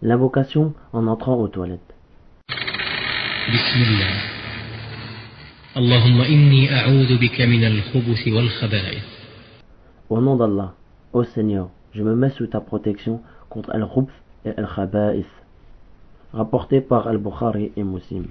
L'invocation en entrant aux toilettes. بسم الله اللهم إني أعوذ بك من الخبث والخبائث Au nom d'Allah, ô Seigneur, je me mets sous ta protection contre al-khubth et al-khaba'ith. Rapporté par al-Bukhari et Muslim.